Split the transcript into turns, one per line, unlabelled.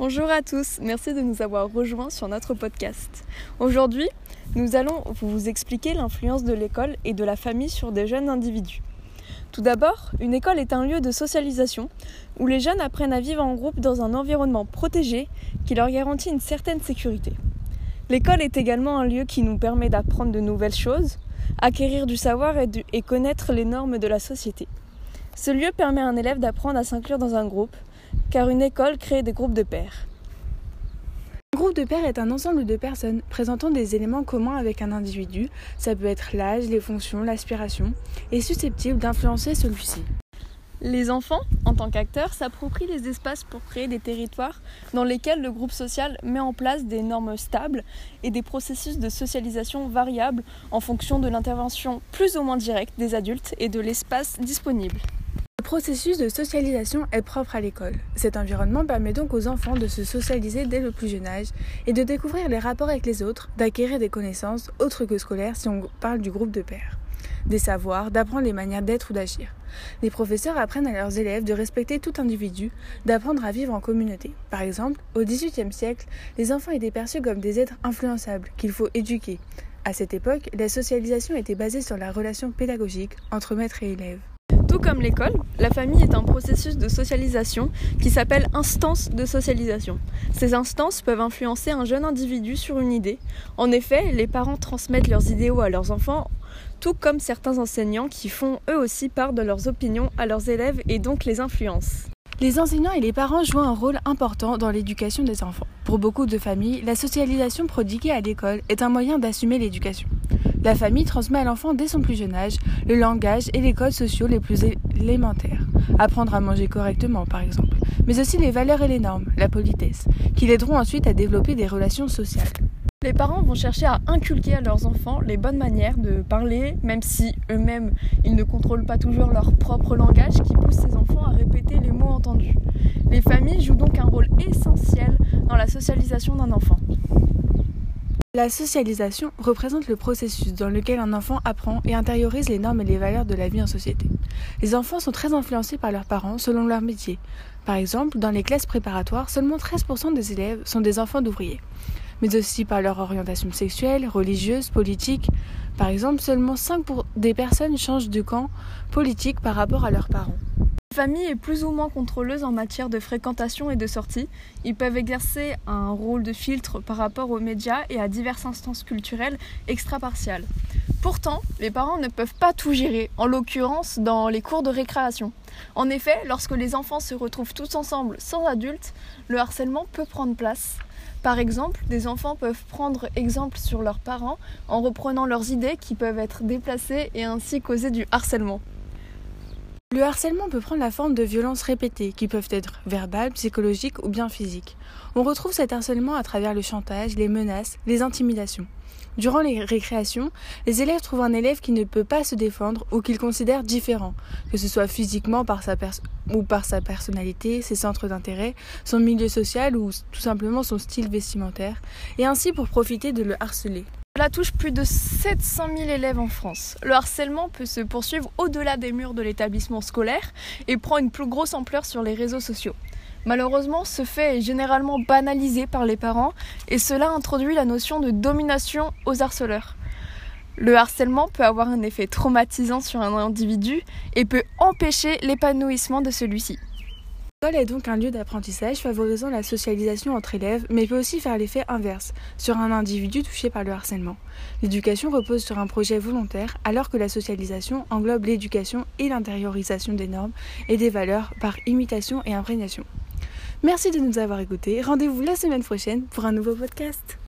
Bonjour à tous, merci de nous avoir rejoints sur notre podcast. Aujourd'hui, nous allons vous expliquer l'influence de l'école et de la famille sur des jeunes individus. Tout d'abord, une école est un lieu de socialisation où les jeunes apprennent à vivre en groupe dans un environnement protégé qui leur garantit une certaine sécurité. L'école est également un lieu qui nous permet d'apprendre de nouvelles choses, acquérir du savoir et, connaître les normes de la société. Ce lieu permet à un élève d'apprendre à s'inclure dans un groupe, car une école crée des groupes de pairs.
Un groupe de pairs est un ensemble de personnes présentant des éléments communs avec un individu, ça peut être l'âge, les fonctions, l'aspiration, et susceptible d'influencer celui-ci.
Les enfants, en tant qu'acteurs, s'approprient les espaces pour créer des territoires dans lesquels le groupe social met en place des normes stables et des processus de socialisation variables en fonction de l'intervention plus ou moins directe des adultes et de l'espace disponible.
Le processus de socialisation est propre à l'école. Cet environnement permet donc aux enfants de se socialiser dès le plus jeune âge et de découvrir les rapports avec les autres, d'acquérir des connaissances autres que scolaires si on parle du groupe de pairs, des savoirs, d'apprendre les manières d'être ou d'agir. Les professeurs apprennent à leurs élèves de respecter tout individu, d'apprendre à vivre en communauté. Par exemple, au XVIIIe siècle, les enfants étaient perçus comme des êtres influençables qu'il faut éduquer. À cette époque, la socialisation était basée sur la relation pédagogique entre maître et élève.
Tout comme l'école, la famille est un processus de socialisation qui s'appelle instance de socialisation. Ces instances peuvent influencer un jeune individu sur une idée. En effet, les parents transmettent leurs idéaux à leurs enfants, tout comme certains enseignants qui font eux aussi part de leurs opinions à leurs élèves et donc les influencent.
Les enseignants et les parents jouent un rôle important dans l'éducation des enfants. Pour beaucoup de familles, la socialisation prodiguée à l'école est un moyen d'assumer l'éducation. La famille transmet à l'enfant dès son plus jeune âge le langage et les codes sociaux les plus élémentaires. Apprendre à manger correctement, par exemple. Mais aussi les valeurs et les normes, la politesse, qui l'aideront ensuite à développer des relations sociales.
Les parents vont chercher à inculquer à leurs enfants les bonnes manières de parler, même si eux-mêmes ils ne contrôlent pas toujours leur propre langage qui pousse ces enfants à répéter les mots entendus. Les familles jouent donc un rôle essentiel dans la socialisation d'un enfant.
La socialisation représente le processus dans lequel un enfant apprend et intériorise les normes et les valeurs de la vie en société. Les enfants sont très influencés par leurs parents selon leur métier. Par exemple, dans les classes préparatoires, seulement 13% des élèves sont des enfants d'ouvriers, mais aussi par leur orientation sexuelle, religieuse, politique. Par exemple, seulement 5% des personnes changent de camp politique par rapport à leurs parents.
La famille est plus ou moins contrôleuse en matière de fréquentation et de sortie. Ils peuvent exercer un rôle de filtre par rapport aux médias et à diverses instances culturelles extra-partiales. Pourtant, les parents ne peuvent pas tout gérer, en l'occurrence dans les cours de récréation. En effet, lorsque les enfants se retrouvent tous ensemble sans adultes, le harcèlement peut prendre place. Par exemple, des enfants peuvent prendre exemple sur leurs parents en reprenant leurs idées qui peuvent être déplacées et ainsi causer du harcèlement.
Le harcèlement peut prendre la forme de violences répétées, qui peuvent être verbales, psychologiques ou bien physiques. On retrouve cet harcèlement à travers le chantage, les menaces, les intimidations. Durant les récréations, les élèves trouvent un élève qui ne peut pas se défendre ou qu'ils considèrent différent, que ce soit physiquement par sa ou par sa personnalité, ses centres d'intérêt, son milieu social ou tout simplement son style vestimentaire, et ainsi pour profiter de le harceler.
Cela touche plus de 700 000 élèves en France. Le harcèlement peut se poursuivre au-delà des murs de l'établissement scolaire et prend une plus grosse ampleur sur les réseaux sociaux. Malheureusement, ce fait est généralement banalisé par les parents et cela introduit la notion de domination aux harceleurs. Le harcèlement peut avoir un effet traumatisant sur un individu et peut empêcher l'épanouissement de celui-ci.
L'école est donc un lieu d'apprentissage favorisant la socialisation entre élèves, mais peut aussi faire l'effet inverse sur un individu touché par le harcèlement. L'éducation repose sur un projet volontaire, alors que la socialisation englobe l'éducation et l'intériorisation des normes et des valeurs par imitation et imprégnation. Merci de nous avoir écoutés. Rendez-vous la semaine prochaine pour un nouveau podcast.